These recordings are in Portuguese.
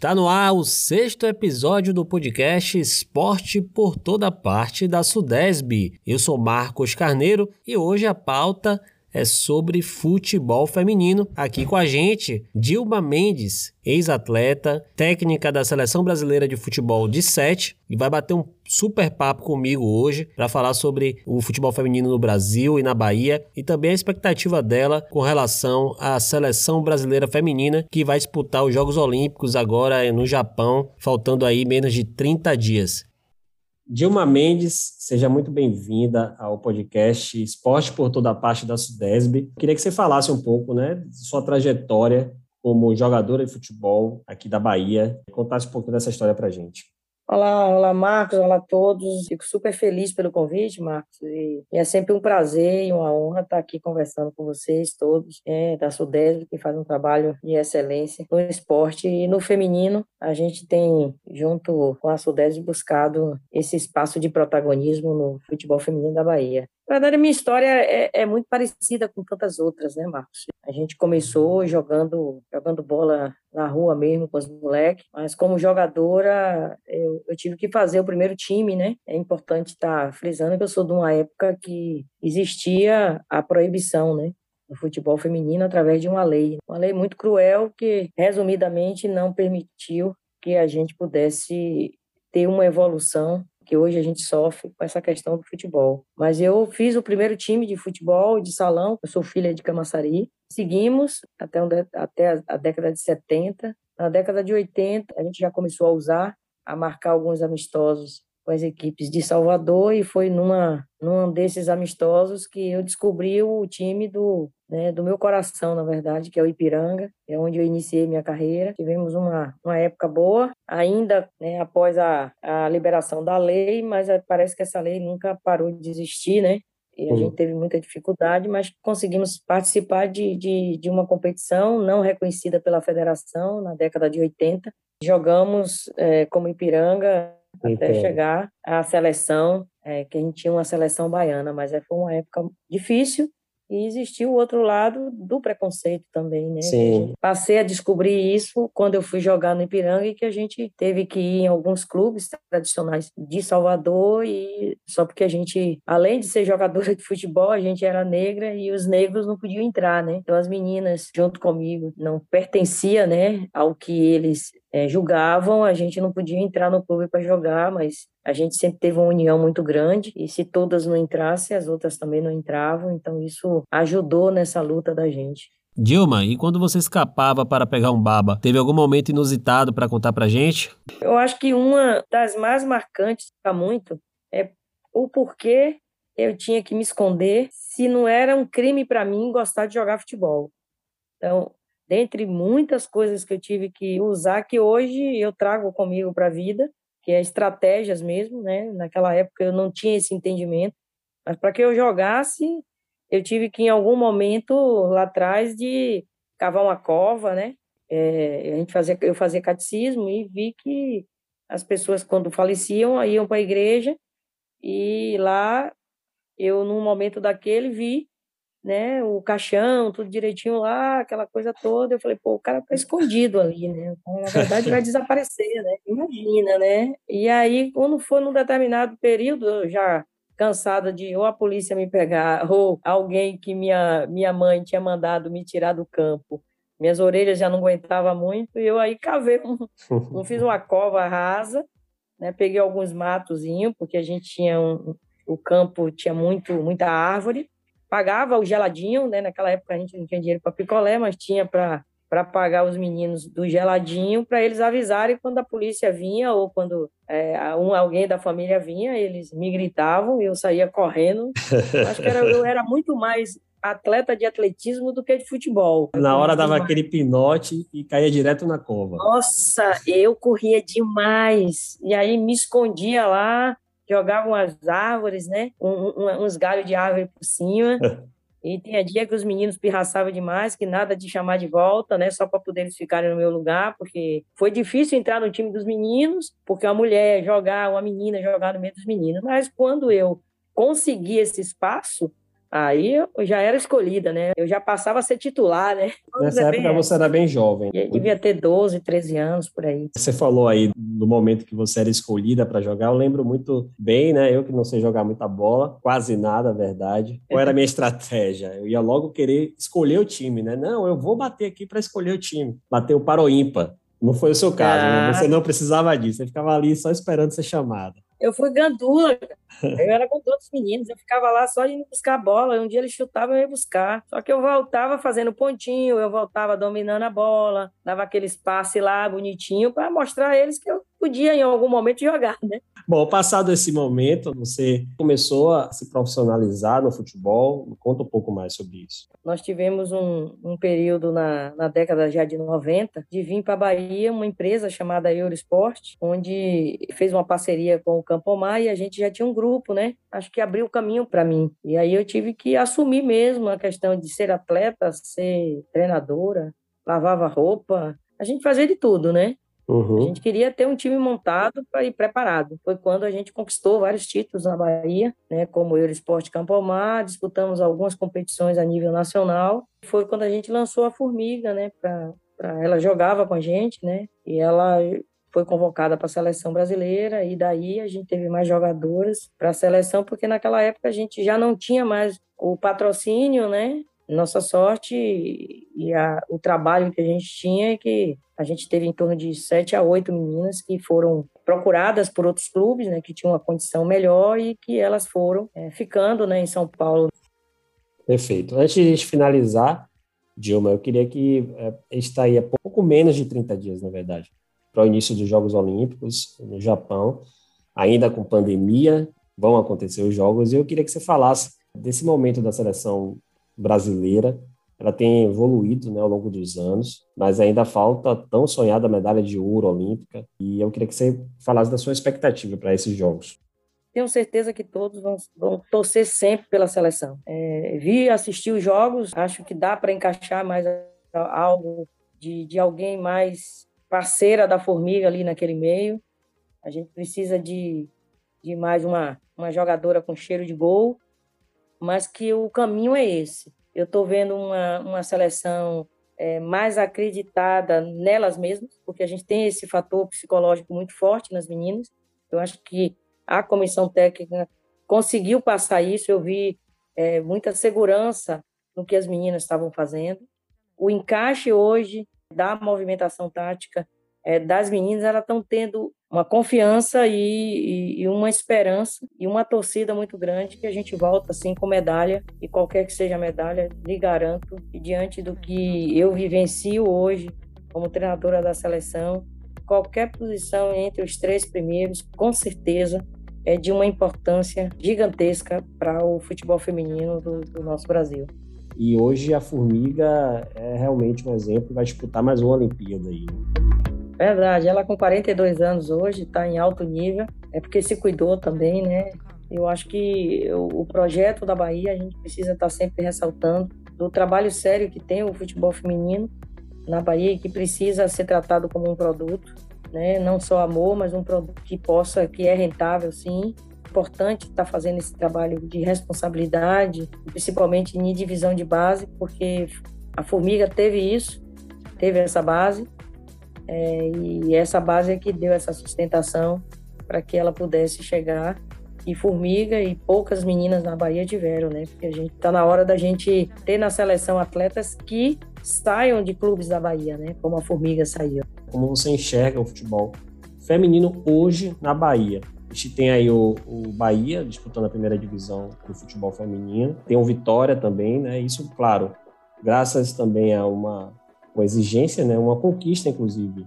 Está no ar o sexto episódio do podcast Esporte por Toda Parte da Sudesb. Eu sou Marcos Carneiro e hoje a pauta é sobre futebol feminino. Aqui com a gente, Dilma Mendes, ex-atleta, técnica da Seleção Brasileira de Futebol de 7, e vai bater um super papo comigo hoje para falar sobre o futebol feminino no Brasil e na Bahia e também a expectativa dela com relação à Seleção Brasileira Feminina que vai disputar os Jogos Olímpicos agora no Japão, faltando aí menos de 30 dias. Dilma Mendes, seja muito bem-vinda ao podcast Esporte por Toda a Parte da Sudesb. Queria que você falasse um pouco, né, de sua trajetória como jogadora de futebol aqui da Bahia, contasse um pouco dessa história para gente. Olá, olá Marcos, olá a todos. Fico super feliz pelo convite, Marcos. E, é sempre um prazer e uma honra estar aqui conversando com vocês todos, é, da Sudeste, que faz um trabalho de excelência no esporte e no feminino. A gente tem, junto com a Sudeste, buscado esse espaço de protagonismo no futebol feminino da Bahia. Na verdade, a minha história é, é, muito parecida com tantas outras, né, Marcos? A gente começou jogando, jogando bola na rua mesmo com os moleques, mas como jogadora eu, eu, tive que fazer o primeiro time, né? É importante estar tá frisando que eu sou de uma época que existia a proibição, né? do futebol feminino através de uma lei, uma lei muito cruel que resumidamente não permitiu que a gente pudesse ter uma evolução que hoje a gente sofre com essa questão do futebol. Mas eu fiz o primeiro time de futebol de salão, eu sou filha de Camaçari. Seguimos até, até a década de 70. Na década de 80, a gente já começou a usar, a marcar alguns amistosos com as equipes de Salvador e foi numa num desses amistosos que eu descobri o time do né, do meu coração, na verdade, que é o Ipiranga, é onde eu iniciei minha carreira. Tivemos uma, uma época boa, ainda né, após a, a liberação da lei, mas é, parece que essa lei nunca parou de existir, né? E a uhum. gente teve muita dificuldade, mas conseguimos participar de, de, de uma competição não reconhecida pela federação na década de 80. Jogamos é, como Ipiranga até chegar à seleção, é, que a gente tinha uma seleção baiana, mas foi uma época difícil, e existiu o outro lado do preconceito também, né? Sim. Passei a descobrir isso quando eu fui jogar no Ipiranga e que a gente teve que ir em alguns clubes tradicionais de Salvador e só porque a gente, além de ser jogadora de futebol, a gente era negra e os negros não podiam entrar, né? Então as meninas junto comigo não pertencia, né, ao que eles é, julgavam, a gente não podia entrar no clube para jogar, mas a gente sempre teve uma união muito grande e se todas não entrassem, as outras também não entravam, então isso ajudou nessa luta da gente. Dilma, e quando você escapava para pegar um baba, teve algum momento inusitado para contar para gente? Eu acho que uma das mais marcantes para muito é o porquê eu tinha que me esconder se não era um crime para mim gostar de jogar futebol. Então, dentre muitas coisas que eu tive que usar, que hoje eu trago comigo para a vida, que é estratégias mesmo, né? Naquela época eu não tinha esse entendimento, mas para que eu jogasse, eu tive que em algum momento lá atrás de cavar uma cova, né? É, a gente fazia, eu fazia catecismo e vi que as pessoas quando faleciam iam para a igreja e lá eu num momento daquele vi né, o caixão, tudo direitinho lá, aquela coisa toda. Eu falei, pô, o cara tá escondido ali, né? Na verdade, vai desaparecer, né? Imagina, né? E aí, quando foi num determinado período, eu já cansada de ou a polícia me pegar, ou alguém que minha, minha mãe tinha mandado me tirar do campo. Minhas orelhas já não aguentavam muito, e eu aí cavei, um, um fiz uma cova rasa, né? Peguei alguns matozinhos, porque a gente tinha um, o campo tinha muito, muita árvore, pagava o geladinho, né? Naquela época a gente não tinha dinheiro para picolé, mas tinha para para pagar os meninos do geladinho para eles avisarem quando a polícia vinha ou quando é, um, alguém da família vinha, eles me gritavam e eu saía correndo. Acho que era, eu era muito mais atleta de atletismo do que de futebol. Na hora dava aquele pinote e caía direto na cova. Nossa, eu corria demais. E aí me escondia lá jogavam as árvores, né? Um, um, uns galhos de árvore por cima. E tinha dia que os meninos pirraçavam demais, que nada de chamar de volta, né? Só para poder eles ficarem no meu lugar, porque foi difícil entrar no time dos meninos, porque uma mulher jogar, uma menina jogar no meio dos meninos. Mas quando eu consegui esse espaço, Aí eu já era escolhida, né? Eu já passava a ser titular, né? Nessa época bem... você era bem jovem. Eu devia ter 12, 13 anos por aí. Você falou aí do momento que você era escolhida para jogar. Eu lembro muito bem, né? Eu que não sei jogar muita bola, quase nada, verdade. Qual era a minha estratégia? Eu ia logo querer escolher o time, né? Não, eu vou bater aqui para escolher o time. Bater o para o ímpar. Não foi o seu caso, né? ah. né? Você não precisava disso. Você ficava ali só esperando ser chamada. Eu fui gandula, eu era com todos os meninos, eu ficava lá só indo buscar a bola. Um dia eles chutavam, eu ia buscar. Só que eu voltava fazendo pontinho, eu voltava dominando a bola, dava aquele espaço lá bonitinho para mostrar a eles que eu podia em algum momento jogar, né? Bom, passado esse momento, você começou a se profissionalizar no futebol. Conta um pouco mais sobre isso. Nós tivemos um, um período na, na década já de 90 de vir para a Bahia uma empresa chamada Eurosport, onde fez uma parceria com o Campomar e a gente já tinha um grupo, né? Acho que abriu o caminho para mim. E aí eu tive que assumir mesmo a questão de ser atleta, ser treinadora, lavava roupa, a gente fazia de tudo, né? Uhum. A gente queria ter um time montado ir preparado. Foi quando a gente conquistou vários títulos na Bahia, né, como o Eurosport Campo Almar, disputamos algumas competições a nível nacional. Foi quando a gente lançou a Formiga, né, para ela jogava com a gente, né, e ela foi convocada para a seleção brasileira e daí a gente teve mais jogadores para a seleção porque naquela época a gente já não tinha mais o patrocínio, né? Nossa sorte e a, o trabalho que a gente tinha é que a gente teve em torno de sete a oito meninas que foram procuradas por outros clubes, né, que tinham uma condição melhor e que elas foram é, ficando, né, em São Paulo. Perfeito. Antes de a gente finalizar, Dilma, eu queria que é, está aí há pouco menos de 30 dias, na verdade, para o início dos Jogos Olímpicos no Japão, ainda com pandemia, vão acontecer os Jogos, e eu queria que você falasse desse momento da seleção brasileira. Ela tem evoluído né, ao longo dos anos, mas ainda falta a tão sonhada medalha de ouro olímpica. E eu queria que você falasse da sua expectativa para esses Jogos. Tenho certeza que todos vão, vão torcer sempre pela seleção. É, vi assistir os jogos, acho que dá para encaixar mais algo de, de alguém mais parceira da formiga ali naquele meio. A gente precisa de, de mais uma, uma jogadora com cheiro de gol mas que o caminho é esse. Eu estou vendo uma, uma seleção é, mais acreditada nelas mesmas, porque a gente tem esse fator psicológico muito forte nas meninas. Eu acho que a comissão técnica conseguiu passar isso. Eu vi é, muita segurança no que as meninas estavam fazendo. O encaixe hoje da movimentação tática é, das meninas, elas estão tendo uma confiança e, e, e, uma esperança e uma torcida muito grande que a gente volta assim com medalha e qualquer que seja a medalha, lhe garanto e diante do que eu vivencio hoje como treinadora da seleção, qualquer posição entre os três primeiros, com certeza é de uma importância gigantesca para o futebol feminino do, do nosso Brasil. E hoje a Formiga é realmente um exemplo, vai disputar mais uma Olimpíada aí. Verdade, ela com 42 anos hoje está em alto nível, é porque se cuidou também, né? Eu acho que o projeto da Bahia a gente precisa estar tá sempre ressaltando do trabalho sério que tem o futebol feminino na Bahia e que precisa ser tratado como um produto, né? Não só amor, mas um produto que possa, que é rentável, sim. Importante estar tá fazendo esse trabalho de responsabilidade, principalmente em divisão de base, porque a Formiga teve isso, teve essa base é, e essa base é que deu essa sustentação para que ela pudesse chegar. E Formiga e poucas meninas na Bahia tiveram, né? Porque a gente está na hora da gente ter na seleção atletas que saiam de clubes da Bahia, né? Como a Formiga saiu. Como você enxerga o futebol feminino hoje na Bahia? A gente tem aí o, o, Bahia disputando a primeira divisão do futebol feminino, tem o Vitória também, né? Isso, claro, graças também a uma uma exigência, né, uma conquista, inclusive,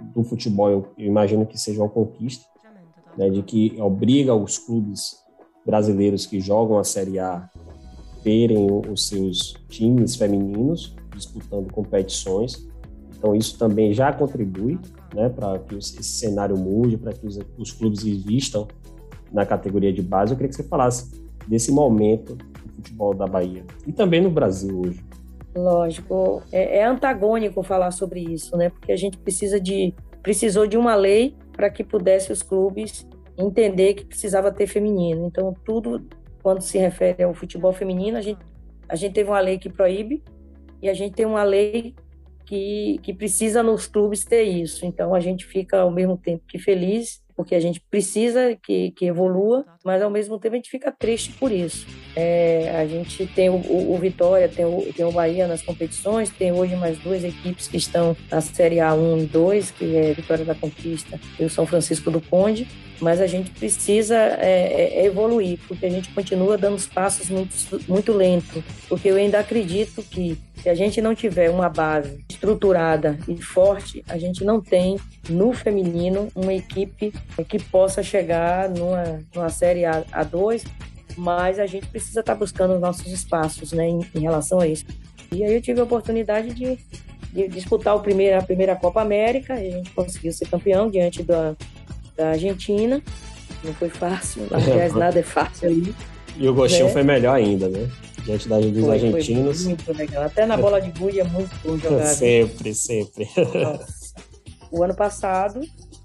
do futebol. Eu, imagino que seja uma conquista, né, de que obriga os clubes brasileiros que jogam a Série A terem os seus times femininos disputando competições. Então, isso também já contribui né, para que esse cenário mude, para que os, clubes investam na categoria de base. Eu queria que você falasse desse momento do futebol da Bahia e também no Brasil hoje. Lógico, é, é, antagônico falar sobre isso, né? Porque a gente precisa de precisou de uma lei para que pudesse os clubes entender que precisava ter feminino. Então tudo quando se refere ao futebol feminino, a gente, a gente teve uma lei que proíbe e a gente tem uma lei que, que precisa nos clubes ter isso. Então a gente fica ao mesmo tempo que feliz porque a gente precisa que, que evolua, mas ao mesmo tempo a gente fica triste por isso. É, a gente tem o, o, o, Vitória, tem o, tem o Bahia nas competições, tem hoje mais duas equipes que estão na Série A1 e 2, que é Vitória da Conquista e o São Francisco do Conde, mas a gente precisa é, é, evoluir, porque a gente continua dando os passos muito, muito lento, porque eu ainda acredito que se a gente não tiver uma base estruturada e forte, a gente não tem no feminino uma equipe que possa chegar numa, numa série A, A2, mas a gente precisa estar buscando os nossos espaços né, em, em relação a isso. E aí eu tive a oportunidade de, de disputar o primeiro, a primeira Copa América, e a gente conseguiu ser campeão diante da, da Argentina. Não foi fácil, aliás, nada é fácil aí. E o gostinho né? foi melhor ainda, né? Diante da, dos foi, argentinos. Foi muito legal. Até na bola de guia é muito bom jogar. sempre, sempre. Nossa. O ano passado,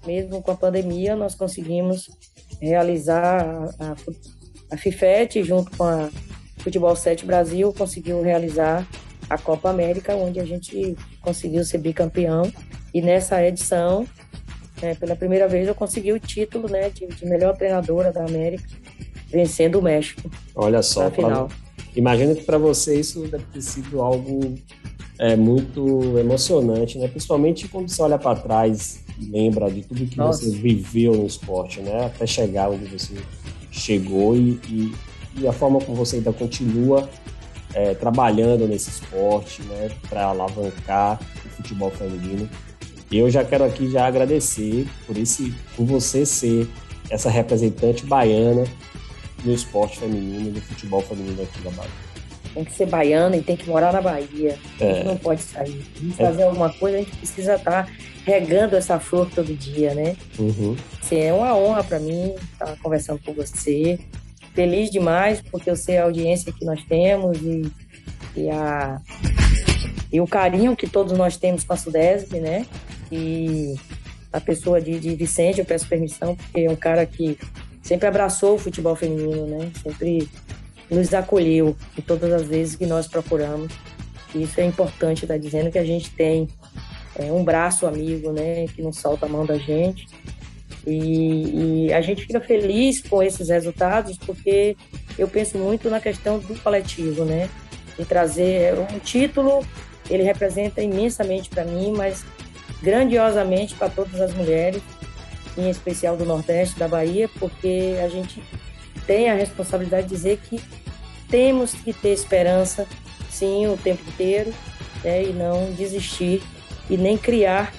mesmo com a pandemia, nós conseguimos realizar a, a, a FIFET junto com a Futebol 7 Brasil, conseguiu realizar a Copa América, onde a gente conseguiu ser bicampeão. E nessa edição é, pela primeira vez eu consegui o título né, de, de melhor treinadora da América, vencendo o México. Olha só, final. Pra, imagino que para você isso deve ter sido algo é, muito emocionante, né? Principalmente quando você olha para trás e lembra de tudo que Nossa. você viveu no esporte, né? Até chegar onde você chegou e, e, e a forma como você ainda continua é, trabalhando nesse esporte, né? Para alavancar o futebol feminino. E eu já quero aqui já agradecer por esse, por você ser essa representante baiana no esporte feminino, do futebol feminino aqui na Bahia. Tem que ser baiana e tem que morar na Bahia. A gente é. não pode sair. Fazer é. alguma coisa, a gente precisa estar tá regando essa flor todo dia, né? Uhum. Assim, é uma honra para mim estar conversando com você. Feliz demais, porque eu sei a audiência que nós temos e, e, a, e o carinho que todos nós temos com a Sudesp, né? E a pessoa de, de Vicente, eu peço permissão, porque é um cara que sempre abraçou o futebol feminino, né? Sempre nos acolheu em todas as vezes que nós procuramos. Isso é importante, tá dizendo que a gente tem é, um braço amigo, né? Que não solta a mão da gente. E, e, a gente fica feliz com esses resultados porque eu penso muito na questão do coletivo, né? De trazer um título, ele representa imensamente para mim, mas grandiosamente para todas as mulheres, em especial do Nordeste da Bahia, porque a gente tem a responsabilidade de dizer que temos que ter esperança, sim, o tempo inteiro, né, e não desistir e nem criar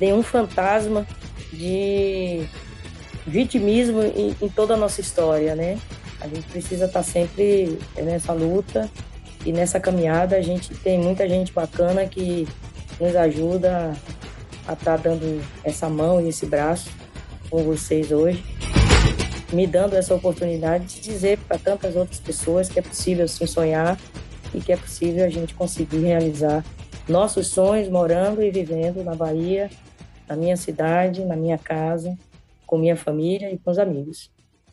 nenhum fantasma de vitimismo em, em, toda a nossa história, né? A gente precisa estar sempre nessa luta e nessa caminhada. A gente tem muita gente bacana que nos ajuda a estar tá dando essa mão e esse braço com vocês hoje, me dando essa oportunidade de dizer para tantas outras pessoas que é possível sim sonhar e que é possível a gente conseguir realizar nossos sonhos morando e vivendo na Bahia, na minha cidade, na minha casa, com minha família e com os amigos.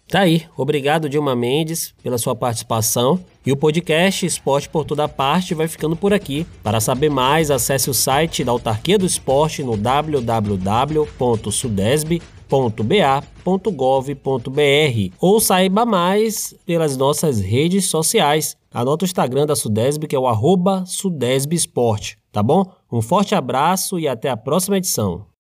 Tá aí. Obrigado, Dilma Mendes, pela sua participação. E o podcast Esporte por Toda Parte vai ficando por aqui. Para saber mais, acesse o site da Autarquia do Esporte no www.sudesb.ba.gov.br ou saiba mais pelas nossas redes sociais. Anota o Instagram da Sudesb, que é o arroba tá bom? Um forte abraço e até a próxima edição.